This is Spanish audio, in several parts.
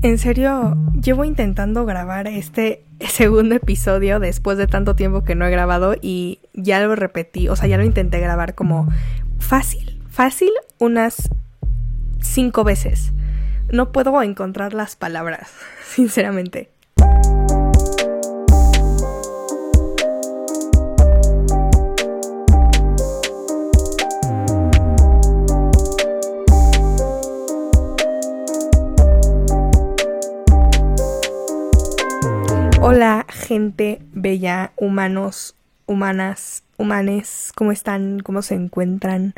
En serio, llevo intentando grabar este segundo episodio después de tanto tiempo que no he grabado y ya lo repetí, o sea, ya lo intenté grabar como fácil, fácil unas cinco veces. No puedo encontrar las palabras, sinceramente. Hola, gente bella, humanos, humanas, humanes, ¿cómo están? ¿Cómo se encuentran?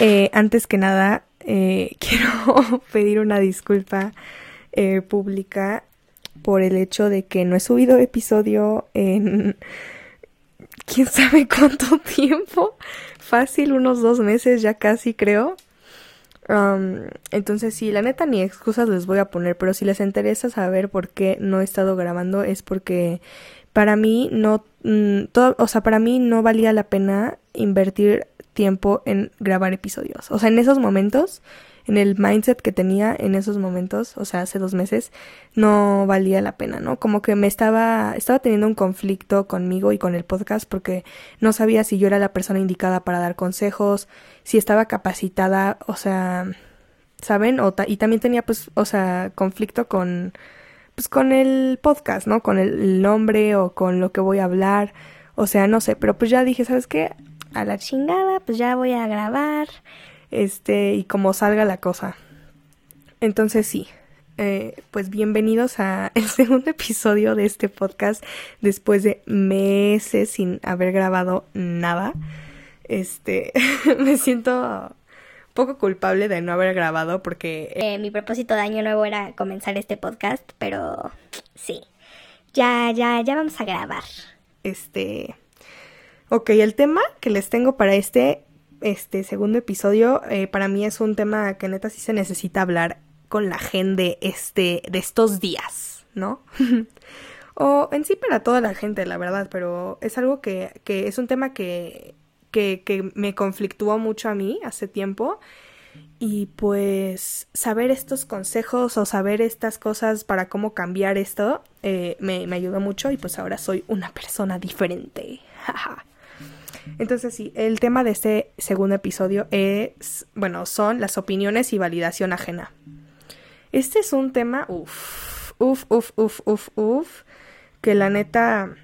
Eh, antes que nada, eh, quiero pedir una disculpa eh, pública por el hecho de que no he subido episodio en quién sabe cuánto tiempo. Fácil, unos dos meses ya casi creo entonces sí, la neta ni excusas les voy a poner, pero si les interesa saber por qué no he estado grabando es porque para mí no, mm, todo, o sea, para mí no valía la pena invertir tiempo en grabar episodios. O sea, en esos momentos en el mindset que tenía en esos momentos, o sea, hace dos meses, no valía la pena, ¿no? Como que me estaba, estaba teniendo un conflicto conmigo y con el podcast porque no sabía si yo era la persona indicada para dar consejos, si estaba capacitada, o sea, ¿saben? O y también tenía, pues, o sea, conflicto con, pues, con el podcast, ¿no? Con el nombre o con lo que voy a hablar, o sea, no sé, pero pues ya dije, ¿sabes qué? A la chingada, pues ya voy a grabar este, y como salga la cosa. Entonces sí, eh, pues bienvenidos a el segundo episodio de este podcast después de meses sin haber grabado nada. Este, me siento poco culpable de no haber grabado porque... Eh, mi propósito de año nuevo era comenzar este podcast, pero sí, ya, ya, ya vamos a grabar. Este... Ok, el tema que les tengo para este este segundo episodio, eh, para mí es un tema que neta sí se necesita hablar con la gente este, de estos días, ¿no? o en sí para toda la gente, la verdad, pero es algo que, que es un tema que, que, me conflictuó mucho a mí hace tiempo. Y pues saber estos consejos o saber estas cosas para cómo cambiar esto eh, me, me ayudó mucho y pues ahora soy una persona diferente. Entonces sí, el tema de este segundo episodio es, bueno, son las opiniones y validación ajena. Este es un tema, uff, uff, uff, uff, uff, uff, que la neta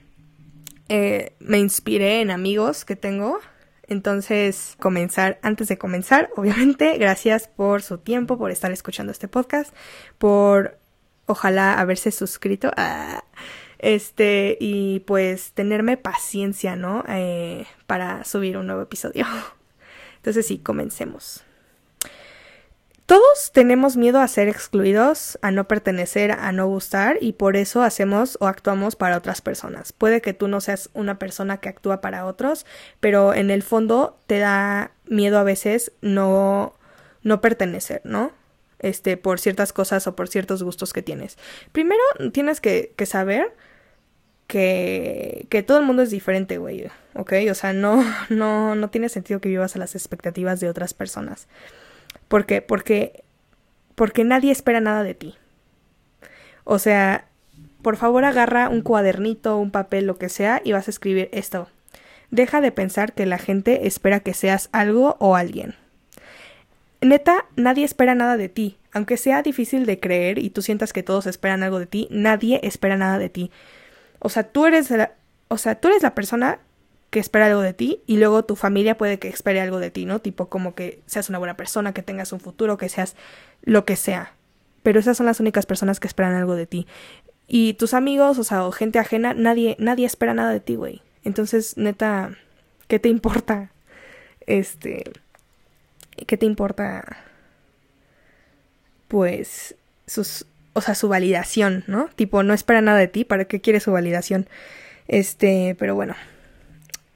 eh, me inspiré en amigos que tengo. Entonces, comenzar, antes de comenzar, obviamente, gracias por su tiempo, por estar escuchando este podcast, por ojalá haberse suscrito. a este, y pues tenerme paciencia, ¿no? Eh, para subir un nuevo episodio. Entonces sí, comencemos. Todos tenemos miedo a ser excluidos, a no pertenecer, a no gustar y por eso hacemos o actuamos para otras personas. Puede que tú no seas una persona que actúa para otros, pero en el fondo te da miedo a veces no no pertenecer, ¿no? Este, por ciertas cosas o por ciertos gustos que tienes. Primero tienes que, que saber que, todo el mundo es diferente, güey, ¿ok? O sea, no, no, no tiene sentido que vivas a las expectativas de otras personas. ¿Por qué? Porque, porque nadie espera nada de ti. O sea, por favor agarra un cuadernito, un papel, lo que sea, y vas a escribir esto. Deja de pensar que la gente espera que seas algo o alguien. Neta, nadie espera nada de ti. Aunque sea difícil de creer y tú sientas que todos esperan algo de ti, nadie espera nada de ti. O sea, tú eres la, o sea, tú eres la persona que espera algo de ti y luego tu familia puede que espere algo de ti, ¿no? Tipo como que seas una buena persona, que tengas un futuro, que seas lo que sea. Pero esas son las únicas personas que esperan algo de ti. Y tus amigos, o sea, o gente ajena, nadie, nadie espera nada de ti, güey. Entonces, neta, ¿qué te importa? Este, ¿qué te importa? Pues sus o sea, su validación, ¿no? Tipo, no espera nada de ti, ¿para qué quiere su validación? Este, pero bueno.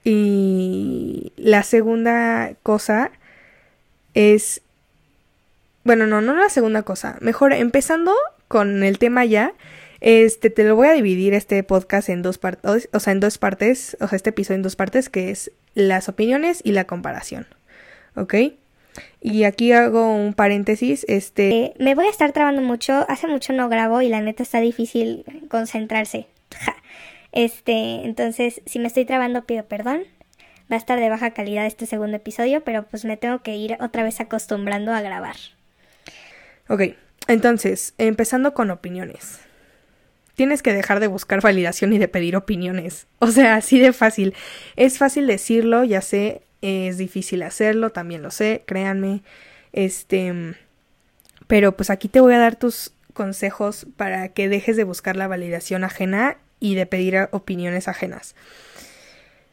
Y la segunda cosa es... Bueno, no, no la segunda cosa. Mejor, empezando con el tema ya, este, te lo voy a dividir este podcast en dos partes, o sea, en dos partes, o sea, este episodio en dos partes, que es las opiniones y la comparación. ¿Ok? Y aquí hago un paréntesis, este... Eh, me voy a estar trabando mucho, hace mucho no grabo y la neta está difícil concentrarse. Este, entonces, si me estoy trabando pido perdón. Va a estar de baja calidad este segundo episodio, pero pues me tengo que ir otra vez acostumbrando a grabar. Ok, entonces, empezando con opiniones. Tienes que dejar de buscar validación y de pedir opiniones. O sea, así de fácil. Es fácil decirlo, ya sé, es difícil hacerlo, también lo sé, créanme. Este, pero pues aquí te voy a dar tus consejos para que dejes de buscar la validación ajena y de pedir opiniones ajenas.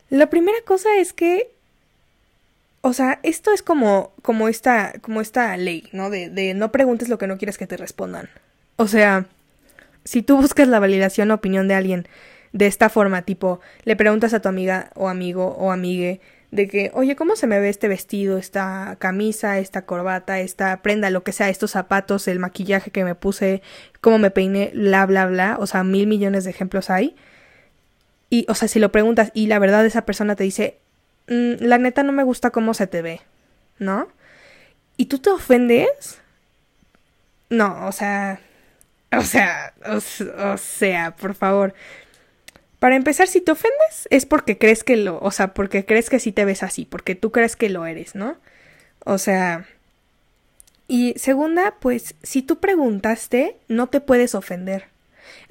La primera cosa es que o sea, esto es como, como esta, como esta ley, ¿no? De, de no preguntes lo que no quieres que te respondan. O sea, si tú buscas la validación o opinión de alguien de esta forma, tipo, le preguntas a tu amiga o amigo o amigue de que, oye, ¿cómo se me ve este vestido, esta camisa, esta corbata, esta prenda, lo que sea, estos zapatos, el maquillaje que me puse, cómo me peiné, bla, bla, bla? O sea, mil millones de ejemplos hay. Y, o sea, si lo preguntas y la verdad esa persona te dice, Mm, la neta no me gusta cómo se te ve, ¿no? ¿Y tú te ofendes? No, o sea, o sea, o, sea, por favor. Para empezar, si te ofendes es porque crees que lo, o sea, porque crees que sí te ves así, porque tú crees que lo eres, ¿no? O sea, y segunda, pues si tú preguntaste, no te puedes ofender.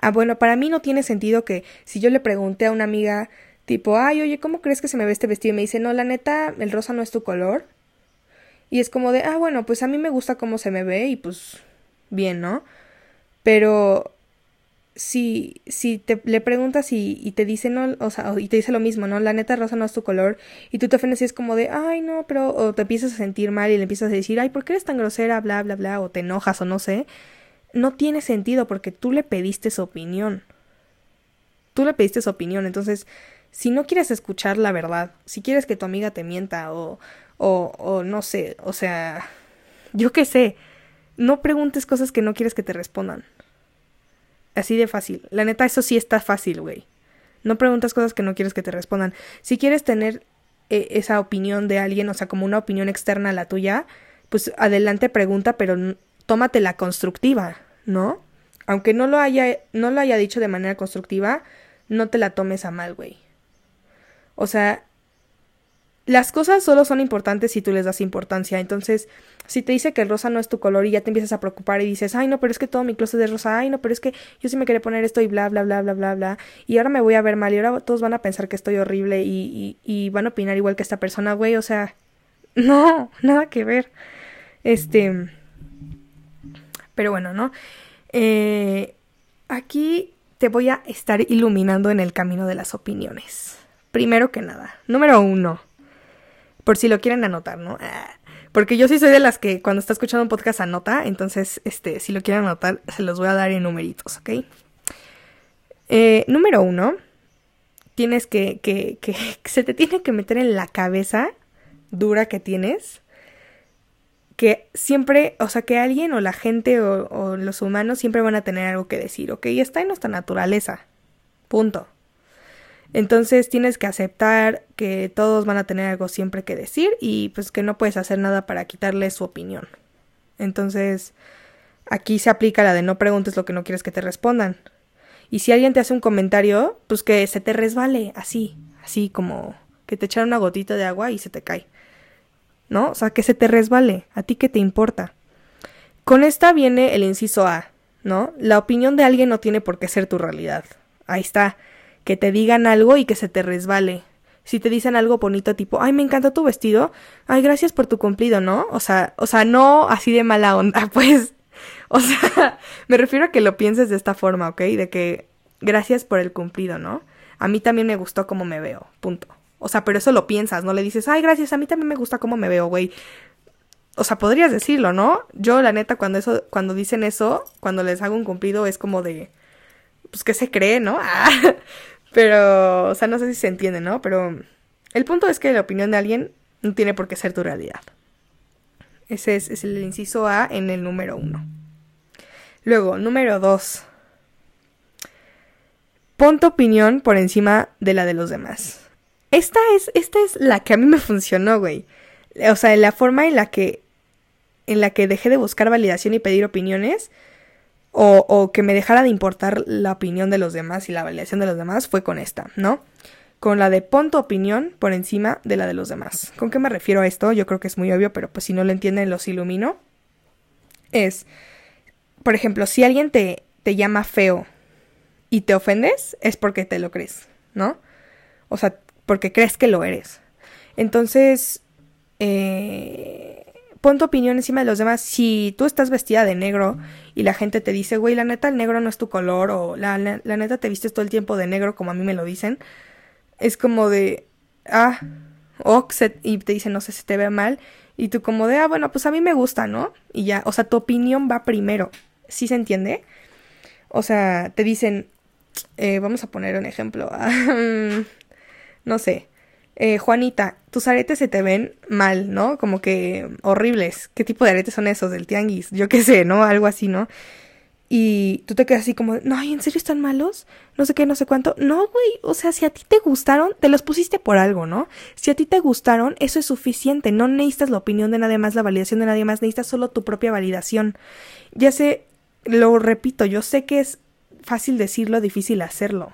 Ah, bueno, para mí no tiene sentido que si yo le pregunté a una amiga Tipo, ay, oye, ¿cómo crees que se me ve este vestido? Y me dice, no, la neta, el rosa no es tu color. Y es como de, ah, bueno, pues a mí me gusta cómo se me ve y pues bien, ¿no? Pero si, si te le preguntas y, y, te dice no, o sea, y te dice lo mismo, ¿no? La neta rosa no es tu color, y tú te ofendes y es como de, ay, no, pero, o te empiezas a sentir mal y le empiezas a decir, ay, ¿por qué eres tan grosera? bla, bla, bla, o te enojas o no sé, no tiene sentido porque tú le pediste su opinión. Tú le pediste su opinión, entonces si no quieres escuchar la verdad, si quieres que tu amiga te mienta o, o, o no sé, o sea, yo qué sé, no preguntes cosas que no quieres que te respondan. Así de fácil. La neta, eso sí está fácil, güey. No preguntas cosas que no quieres que te respondan. Si quieres tener eh, esa opinión de alguien, o sea, como una opinión externa a la tuya, pues adelante pregunta, pero tómate la constructiva, ¿no? Aunque no lo haya, no lo haya dicho de manera constructiva, no te la tomes a mal, güey. O sea, las cosas solo son importantes si tú les das importancia. Entonces, si te dice que el rosa no es tu color y ya te empiezas a preocupar y dices, ay, no, pero es que todo mi closet es rosa, ay, no, pero es que yo sí me quería poner esto y bla, bla, bla, bla, bla, bla, y ahora me voy a ver mal y ahora todos van a pensar que estoy horrible y, y, y van a opinar igual que esta persona, güey, o sea, no, nada que ver. Este, pero bueno, ¿no? Eh, aquí te voy a estar iluminando en el camino de las opiniones. Primero que nada, número uno, por si lo quieren anotar, ¿no? Porque yo sí soy de las que cuando está escuchando un podcast anota, entonces, este, si lo quieren anotar, se los voy a dar en numeritos, ¿ok? Eh, número uno, tienes que, que, que, se te tiene que meter en la cabeza dura que tienes, que siempre, o sea, que alguien o la gente o, o los humanos siempre van a tener algo que decir, ¿ok? Está en nuestra naturaleza, punto. Entonces tienes que aceptar que todos van a tener algo siempre que decir y pues que no puedes hacer nada para quitarle su opinión. Entonces aquí se aplica la de no preguntes lo que no quieres que te respondan. Y si alguien te hace un comentario, pues que se te resbale así, así como que te echara una gotita de agua y se te cae. ¿No? O sea, que se te resbale, a ti que te importa. Con esta viene el inciso A, ¿no? La opinión de alguien no tiene por qué ser tu realidad. Ahí está que te digan algo y que se te resbale. Si te dicen algo bonito tipo, ay, me encanta tu vestido, ay, gracias por tu cumplido, ¿no? O sea, o sea, no así de mala onda, pues. O sea, me refiero a que lo pienses de esta forma, ¿ok? De que gracias por el cumplido, ¿no? A mí también me gustó cómo me veo, punto. O sea, pero eso lo piensas, no le dices, ay, gracias, a mí también me gusta cómo me veo, güey. O sea, podrías decirlo, ¿no? Yo, la neta, cuando eso, cuando dicen eso, cuando les hago un cumplido, es como de, pues, ¿qué se cree, no? Pero, o sea, no sé si se entiende, ¿no? Pero el punto es que la opinión de alguien no tiene por qué ser tu realidad. Ese es, el inciso A en el número uno. Luego, número dos. Pon tu opinión por encima de la de los demás. Esta es, esta es la que a mí me funcionó, güey. O sea, la forma en la que en la que dejé de buscar validación y pedir opiniones, o, que me dejara de importar la opinión de los demás y la validación de los demás, fue con esta, ¿no? Con la de pon tu opinión por encima de la de los demás. ¿Con qué me refiero a esto? Yo creo que es muy obvio, pero pues si no lo entienden, los ilumino. Es, por ejemplo, si alguien te, te llama feo y te ofendes, es porque te lo crees, ¿no? O sea, porque crees que lo eres. Entonces, eh, pon tu opinión encima de los demás. Si tú estás vestida de negro y la gente te dice, güey, la neta el negro no es tu color, o la, neta te vistes todo el tiempo de negro, como a mí me lo dicen, es como de, ah, o y te dicen, no sé si te ve mal, y tú como de, ah, bueno, pues a mí me gusta, ¿no? Y ya, o sea, tu opinión va primero. ¿Sí se entiende? O sea, te dicen, eh, vamos a poner un ejemplo. no sé, eh, Juanita, tus aretes se te ven mal, ¿no? Como que horribles. ¿Qué tipo de aretes son esos del tianguis? Yo qué sé, ¿no? Algo así, ¿no? Y tú te quedas así como, no, ¿en serio están malos? No sé qué, no sé cuánto. No, güey, o sea, si a ti te gustaron, te los pusiste por algo, ¿no? Si a ti te gustaron, eso es suficiente. No necesitas la opinión de nadie más, la validación de nadie más, necesitas solo tu propia validación. Ya sé, lo repito, yo sé que es fácil decirlo, difícil hacerlo.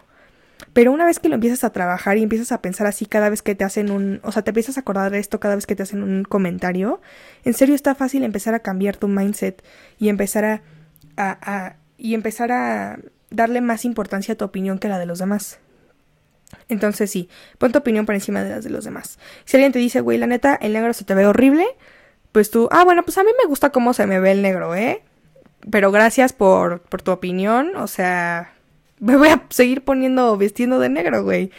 Pero una vez que lo empiezas a trabajar y empiezas a pensar así cada vez que te hacen un, o sea, te empiezas a acordar de esto cada vez que te hacen un comentario, en serio está fácil empezar a cambiar tu mindset y empezar a, a, y empezar a darle más importancia a tu opinión que a la de los demás. Entonces sí, pon tu opinión por encima de las de los demás. Si alguien te dice, güey, la neta, el negro se te ve horrible, pues tú, ah, bueno, pues a mí me gusta cómo se me ve el negro, ¿eh? Pero gracias por, por tu opinión, o sea, me voy a seguir poniendo vestiendo de negro, güey.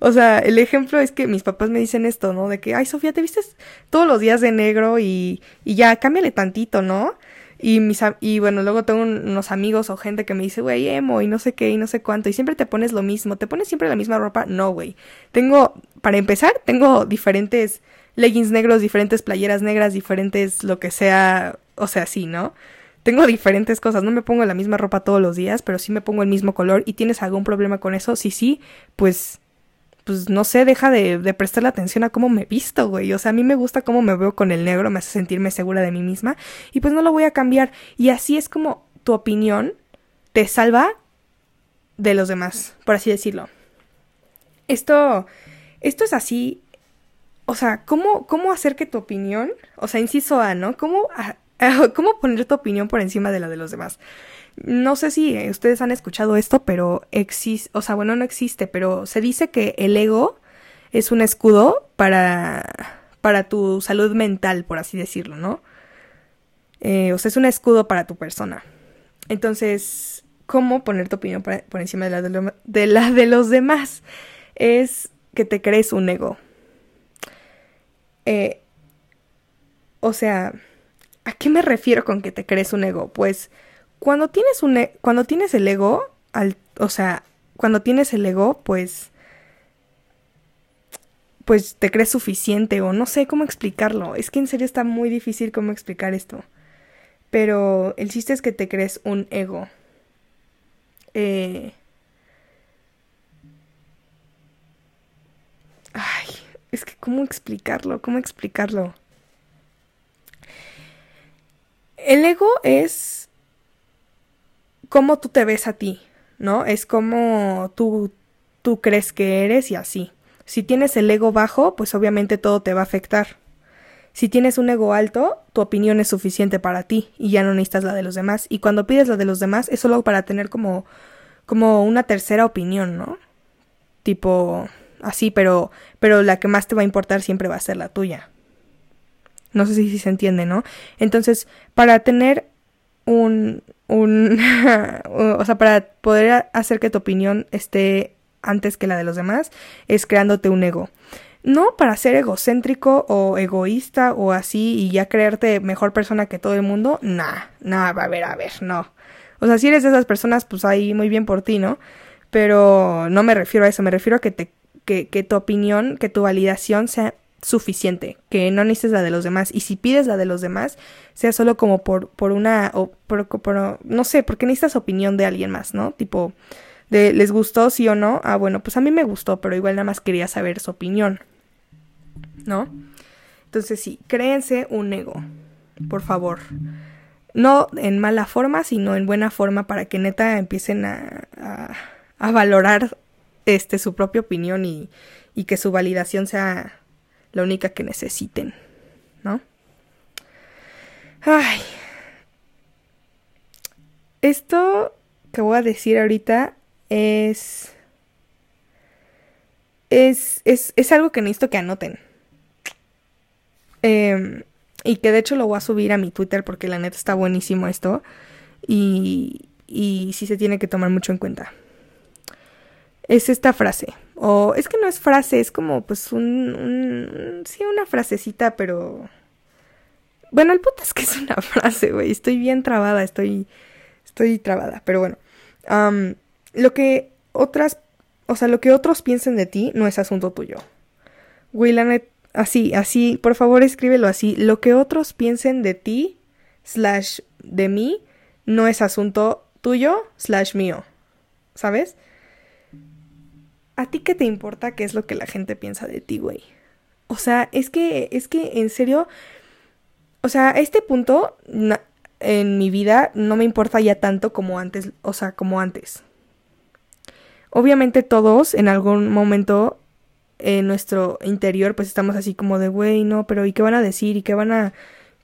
O sea, el ejemplo es que mis papás me dicen esto, ¿no? De que, ay, Sofía, te vistes todos los días de negro y, y ya, cámbiale tantito, ¿no? Y, mis, y bueno, luego tengo unos amigos o gente que me dice, güey, emo y no sé qué y no sé cuánto. Y siempre te pones lo mismo. ¿Te pones siempre la misma ropa? No, güey. Tengo, para empezar, tengo diferentes leggings negros, diferentes playeras negras, diferentes lo que sea, o sea, sí, ¿no? Tengo diferentes cosas, no me pongo la misma ropa todos los días, pero sí me pongo el mismo color y tienes algún problema con eso, sí, sí, pues pues no sé, deja de, de prestarle atención a cómo me visto, güey. O sea, a mí me gusta cómo me veo con el negro, me hace sentirme segura de mí misma y pues no lo voy a cambiar. Y así es como tu opinión te salva de los demás, por así decirlo. Esto, esto es así, o sea, ¿cómo, cómo hacer que tu opinión, o sea, inciso A, ¿no? ¿Cómo ¿Cómo poner tu opinión por encima de la de los demás? No sé si ustedes han escuchado esto, pero existe, o sea, bueno, no existe, pero se dice que el ego es un escudo para, para tu salud mental, por así decirlo, ¿no? Eh, o sea, es un escudo para tu persona. Entonces, ¿cómo poner tu opinión por, encima de la de, la de los demás? Es que te crees un ego. Eh, o sea, ¿A qué me refiero con que te crees un ego? Pues cuando tienes un e, cuando tienes el ego, al, o sea, cuando tienes el ego, pues pues te crees suficiente o no sé cómo explicarlo. Es que en serio está muy difícil cómo explicar esto. Pero el chiste es que te crees un ego. Eh... Ay, es que cómo explicarlo, cómo explicarlo. El ego es cómo tú te ves a ti, ¿no? Es como tú, tú crees que eres y así. Si tienes el ego bajo, pues obviamente todo te va a afectar. Si tienes un ego alto, tu opinión es suficiente para ti y ya no necesitas la de los demás. Y cuando pides la de los demás es solo para tener como, como una tercera opinión, ¿no? Tipo así, pero, pero la que más te va a importar siempre va a ser la tuya. No sé si, se entiende, ¿no? Entonces, para tener un, un o sea, para poder hacer que tu opinión esté antes que la de los demás, es creándote un ego. No para ser egocéntrico o egoísta o así y ya creerte mejor persona que todo el mundo, nah, nah, a ver, a ver, no. O sea, si eres de esas personas, pues ahí muy bien por ti, ¿no? Pero no me refiero a eso, me refiero a que te, que, que tu opinión, que tu validación sea suficiente, que no necesites la de los demás. Y si pides la de los demás, sea solo como por, por una, o por, no sé, porque necesitas opinión de alguien más, ¿no? Tipo, de, ¿les gustó sí o no? Ah, bueno, pues a mí me gustó, pero igual nada más quería saber su opinión, ¿no? Entonces sí, créense un ego. Por favor. No en mala forma, sino en buena forma para que neta empiecen a, a, valorar este, su propia opinión y, y que su validación sea la única que necesiten, ¿no? Ay. Esto que voy a decir ahorita es es, es, es algo que necesito que anoten. Em, y que de hecho lo voy a subir a mi Twitter porque la neta está buenísimo esto. Y, y sí se tiene que tomar mucho en cuenta. Es esta frase. O es que no es frase, es como pues un, sí, una frasecita, pero... Bueno, el puto es que es una frase, güey. Estoy bien trabada, estoy... Estoy trabada, pero bueno. lo que otras o sea, lo que otros piensen de ti no es asunto tuyo. Willanet, así, así, por favor escríbelo así. Lo que otros piensen de ti, slash de mí, no es asunto tuyo, slash mío. ¿Sabes? ¿A ti qué te importa qué es lo que la gente piensa de ti, güey? O sea, es que, es que, en serio, o sea, a este punto en mi vida no me importa ya tanto como antes, o sea, como antes. Obviamente todos en algún momento en nuestro interior pues estamos así como de, güey, no, pero ¿y qué van a decir? ¿Y qué van a,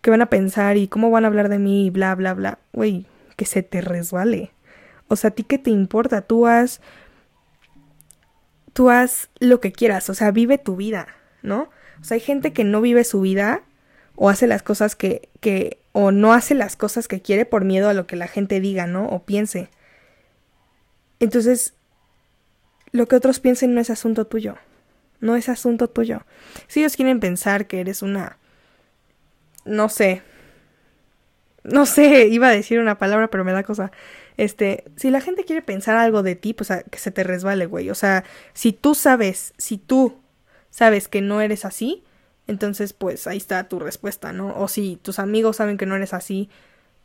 qué van a pensar? ¿Y cómo van a hablar de mí? Y bla, bla, bla. Güey, que se te resbale. O sea, ¿a ti qué te importa? Tú haz, tú haz lo que quieras, o sea, vive tu vida, ¿no? O sea, hay gente que no vive su vida o hace las cosas que, que, o no hace las cosas que quiere por miedo a lo que la gente diga, ¿no? O piense. Entonces, lo que otros piensen no es asunto tuyo. No es asunto tuyo. Si ellos quieren pensar que eres una... No sé. No sé, iba a decir una palabra, pero me da cosa. Este, si la gente quiere pensar algo de ti, pues que se te resbale, güey. O sea, si tú sabes, si tú sabes que no eres así, entonces pues ahí está tu respuesta, ¿no? O si tus amigos saben que no eres así,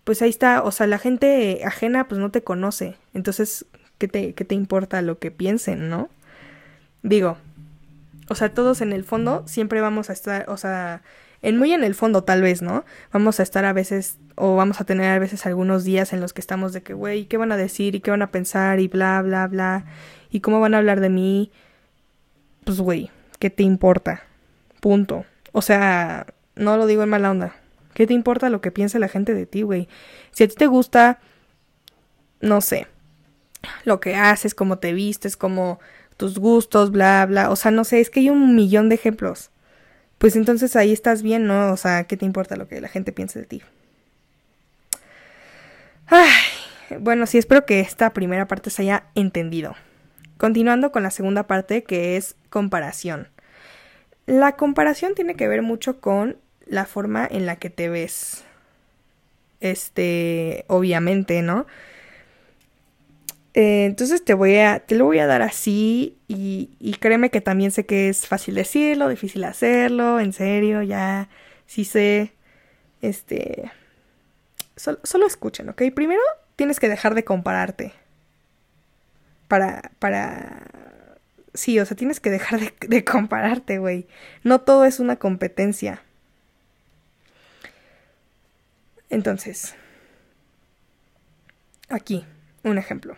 pues ahí está, o sea, la gente ajena pues no te conoce. Entonces, ¿qué te, qué te importa lo que piensen, no? Digo, o sea, todos en el fondo siempre vamos a estar, o sea, en muy en el fondo tal vez, ¿no? Vamos a estar a veces, o vamos a tener a veces algunos días en los que estamos de que, güey, ¿qué van a decir? ¿Y qué van a pensar? Y bla, bla, bla. ¿Y cómo van a hablar de mí? Pues, güey, ¿qué te importa? Punto. O sea, no lo digo en mala onda. ¿Qué te importa lo que piense la gente de ti, güey? Si a ti te gusta, no sé, lo que haces, cómo te vistes, cómo tus gustos, bla, bla. O sea, no sé, es que hay un millón de ejemplos. Pues entonces ahí estás bien, ¿no? O sea, ¿qué te importa lo que la gente piense de ti? Ay, bueno, sí, espero que esta primera parte se haya entendido. Continuando con la segunda parte, que es comparación. La comparación tiene que ver mucho con la forma en la que te ves. Este, obviamente, ¿no? Eh, entonces te voy a, te lo voy a dar así y, y, créeme que también sé que es fácil decirlo, difícil hacerlo, en serio, ya sí sé, este, solo, solo escuchen, ¿ok? Primero tienes que dejar de compararte para, para, sí, o sea, tienes que dejar de, de compararte, güey. No todo es una competencia. Entonces, aquí, un ejemplo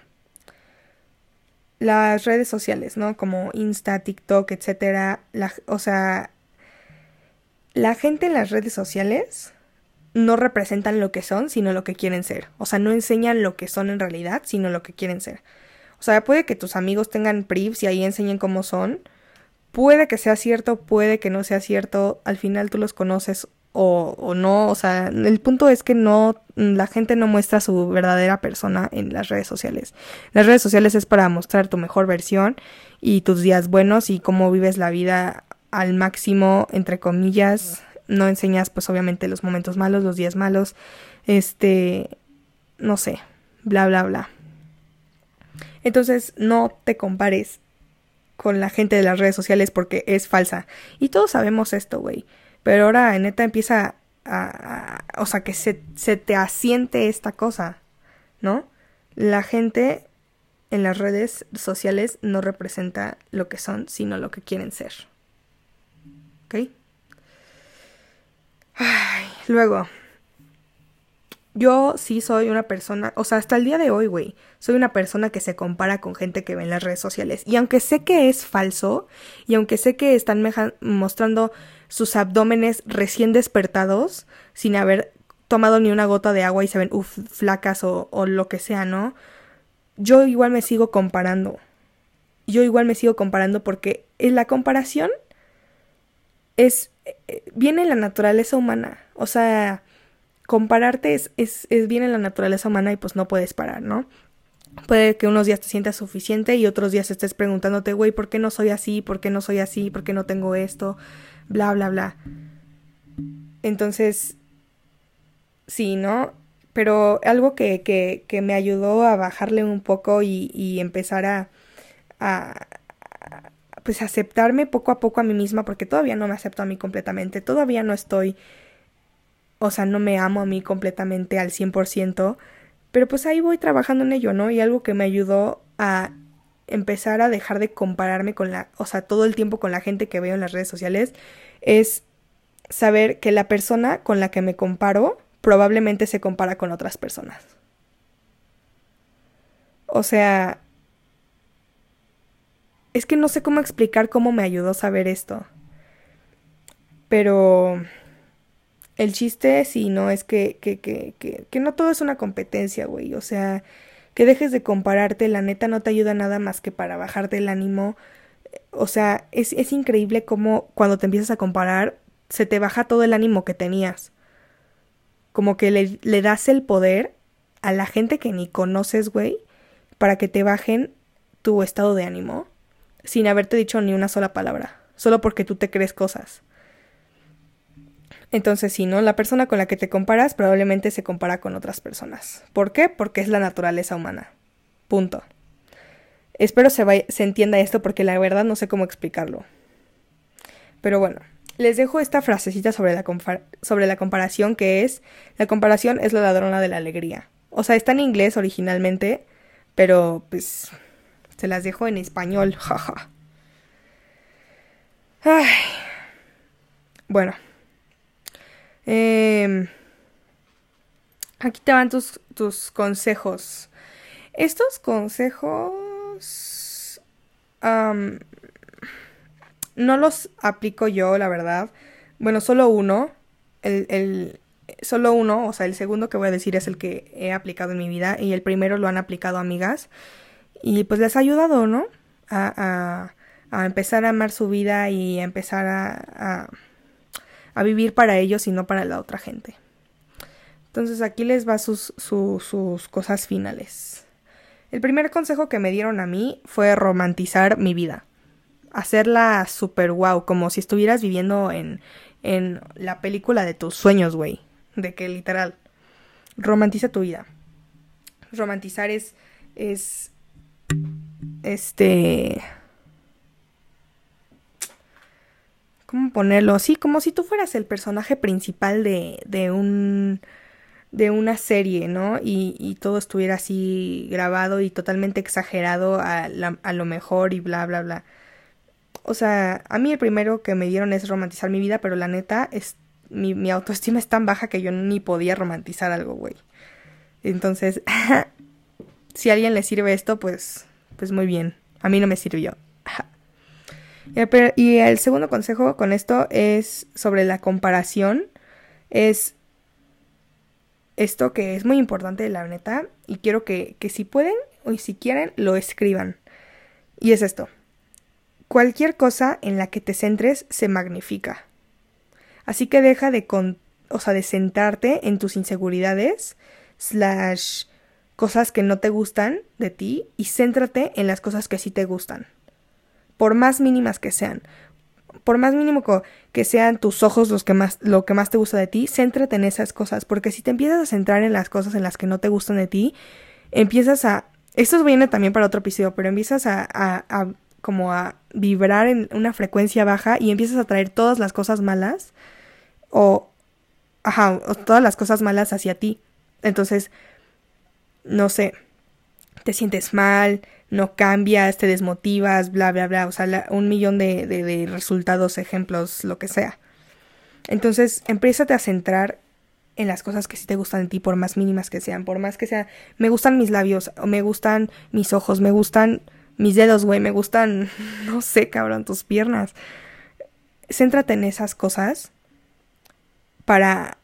las redes sociales, ¿no? Como Insta, TikTok, etcétera. o sea, la gente en las redes sociales no representan lo que son, sino lo que quieren ser. O sea, no enseñan lo que son en realidad, sino lo que quieren ser. O sea, puede que tus amigos tengan privs y ahí enseñen cómo son. Puede que sea cierto, puede que no sea cierto. Al final tú los conoces o, o, no, o sea, el punto es que no, la gente no muestra su verdadera persona en las redes sociales. Las redes sociales es para mostrar tu mejor versión y tus días buenos y cómo vives la vida al máximo, entre comillas. No enseñas, pues obviamente, los momentos malos, los días malos, este, no sé, bla, bla, bla. Entonces, no te compares con la gente de las redes sociales porque es falsa. Y todos sabemos esto, güey. Pero ahora neta empieza a, o sea, que se, se te asiente esta cosa, ¿no? La gente en las redes sociales no representa lo que son, sino lo que quieren ser. ¿Ok? Ay, luego, yo sí soy una persona, o sea, hasta el día de hoy, güey, soy una persona que se compara con gente que ve en las redes sociales. Y aunque sé que es falso, y aunque sé que están mostrando sus abdómenes recién despertados, sin haber tomado ni una gota de agua y se ven, uff, flacas o, lo que sea, ¿no? Yo igual me sigo comparando. Yo igual me sigo comparando porque la comparación es, eh, viene en la naturaleza humana. O sea, compararte es, es, es bien en la naturaleza humana y pues no puedes parar, ¿no? Puede que unos días te sientas suficiente y otros días estés preguntándote, güey, ¿por qué no soy así? ¿Por qué no soy así? ¿Por qué no tengo esto? Bla, bla, bla. Entonces, sí, ¿no? Pero algo que, que, que me ayudó a bajarle un poco y, y empezar a, a, pues aceptarme poco a poco a mí misma, porque todavía no me acepto a mí completamente, todavía no estoy o sea, no me amo a mí completamente al 100%, pero pues ahí voy trabajando en ello, ¿no? Y algo que me ayudó a empezar a dejar de compararme con la, o sea, todo el tiempo con la gente que veo en las redes sociales, es saber que la persona con la que me comparo probablemente se compara con otras personas. O sea, es que no sé cómo explicar cómo me ayudó saber esto. Pero el chiste, sí, no, es que, que, que, que, que no todo es una competencia, güey. O sea, que dejes de compararte, la neta no te ayuda nada más que para bajarte el ánimo. O sea, es, es increíble cómo cuando te empiezas a comparar, se te baja todo el ánimo que tenías. Como que le, le das el poder a la gente que ni conoces, güey, para que te bajen tu estado de ánimo sin haberte dicho ni una sola palabra, solo porque tú te crees cosas. Entonces, si ¿no? La persona con la que te comparas probablemente se compara con otras personas. ¿Por qué? Porque es la naturaleza humana. Punto. Espero se, entienda esto porque la verdad no sé cómo explicarlo. Pero bueno, les dejo esta frasecita sobre la, sobre la comparación que es, la comparación es la ladrona de la alegría. O sea, está en inglés originalmente, pero pues se las dejo en español, jaja. Ay. Bueno, eh, aquí te van tus, tus consejos. Estos consejos no los aplico yo, la verdad. Bueno, solo uno. El, solo uno, o sea, el segundo que voy a decir es el que he aplicado en mi vida y el primero lo han aplicado amigas. Y pues les ha ayudado, ¿no? A, a, empezar a amar su vida y a empezar a a vivir para ellos y no para la otra gente. Entonces aquí les va sus, sus cosas finales. El primer consejo que me dieron a mí fue romantizar mi vida. Hacerla super wow, como si estuvieras viviendo en, en la película de tus sueños, güey. De que literal, romantiza tu vida. Romantizar es, es, este, ¿Cómo ponerlo? Sí, como si tú fueras el personaje principal de, de un de una serie, ¿no? Y, y, todo estuviera así grabado y totalmente exagerado a, a, lo mejor y bla, bla, bla. O sea, a mí el primero que me dieron es romantizar mi vida, pero la neta, es, mi, mi autoestima es tan baja que yo ni podía romantizar algo, güey. Entonces, si a alguien le sirve esto, pues, pues muy bien. A mí no me sirvió. Y el segundo consejo con esto es sobre la comparación. Es esto que es muy importante, la neta, y quiero que, que si pueden o si quieren, lo escriban. Y es esto. Cualquier cosa en la que te centres se magnifica. Así que deja de, con, o sea, de centrarte en tus inseguridades, slash cosas que no te gustan de ti, y céntrate en las cosas que sí te gustan por más mínimas que sean. Por más mínimo que sean tus ojos los que más, lo que más te gusta de ti, céntrate en esas cosas, porque si te empiezas a centrar en las cosas en las que no te gustan de ti, empiezas a... Esto viene también para otro episodio, pero empiezas a, a, como a vibrar en una frecuencia baja y empiezas a traer todas las cosas malas o, ajá, todas las cosas malas hacia ti. Entonces, no sé, te sientes mal, no cambias, te desmotivas, bla, bla, bla, o sea, un millón de, de, resultados, ejemplos, lo que sea. Entonces, empiézate a centrar en las cosas que sí te gustan de ti, por más mínimas que sean, por más que sean, me gustan mis labios, o me gustan mis ojos, me gustan mis dedos, güey, me gustan, no sé, cabrón, tus piernas. Céntrate en esas cosas para,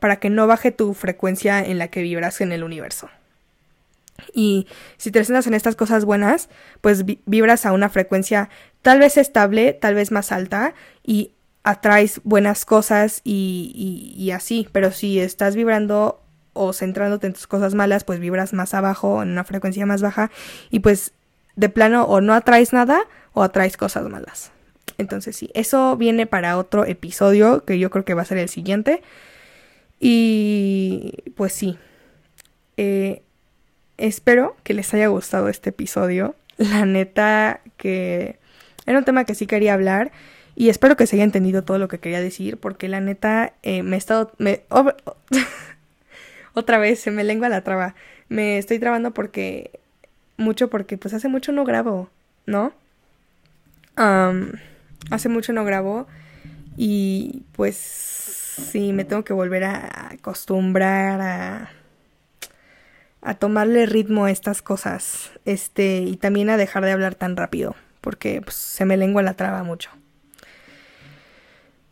para que no baje tu frecuencia en la que vibras en el universo. Y si te centras en estas cosas buenas, pues vibras a una frecuencia tal vez estable, tal vez más alta y atraes buenas cosas y, y, así. Pero si estás vibrando o centrándote en tus cosas malas, pues vibras más abajo, en una frecuencia más baja y pues de plano o no atraes nada o atraes cosas malas. Entonces sí, eso viene para otro episodio que yo creo que va a ser el siguiente. Y pues sí, eh, espero que les haya gustado este episodio. La neta que era un tema que sí quería hablar y espero que se haya entendido todo lo que quería decir porque la neta eh, me he estado... Otra vez se me lengua la traba. Me estoy trabando porque... Mucho porque pues hace mucho no grabo, ¿no? hace mucho no grabo y pues sí, me tengo que volver a acostumbrar a a tomarle ritmo a estas cosas, este, y también a dejar de hablar tan rápido, porque pues, se me lengua la traba mucho.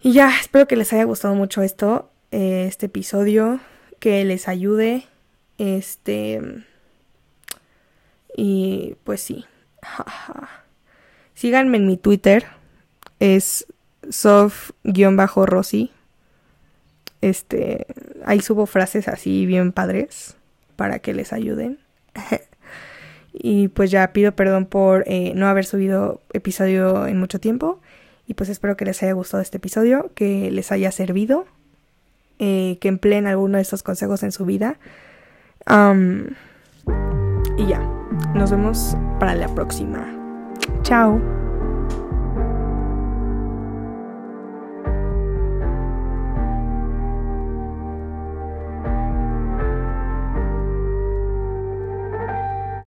Y ya, espero que les haya gustado mucho esto, eh, este episodio, que les ayude, este, y pues sí. Síganme en mi Twitter, es sof-rosy. Este, ahí subo frases así bien padres para que les ayuden. y pues ya pido perdón por eh, no haber subido episodio en mucho tiempo. Y pues espero que les haya gustado este episodio, que les haya servido, eh, que empleen alguno de estos consejos en su vida. y ya, nos vemos para la próxima. Chao.